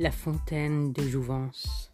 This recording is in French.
la fontaine de jouvence.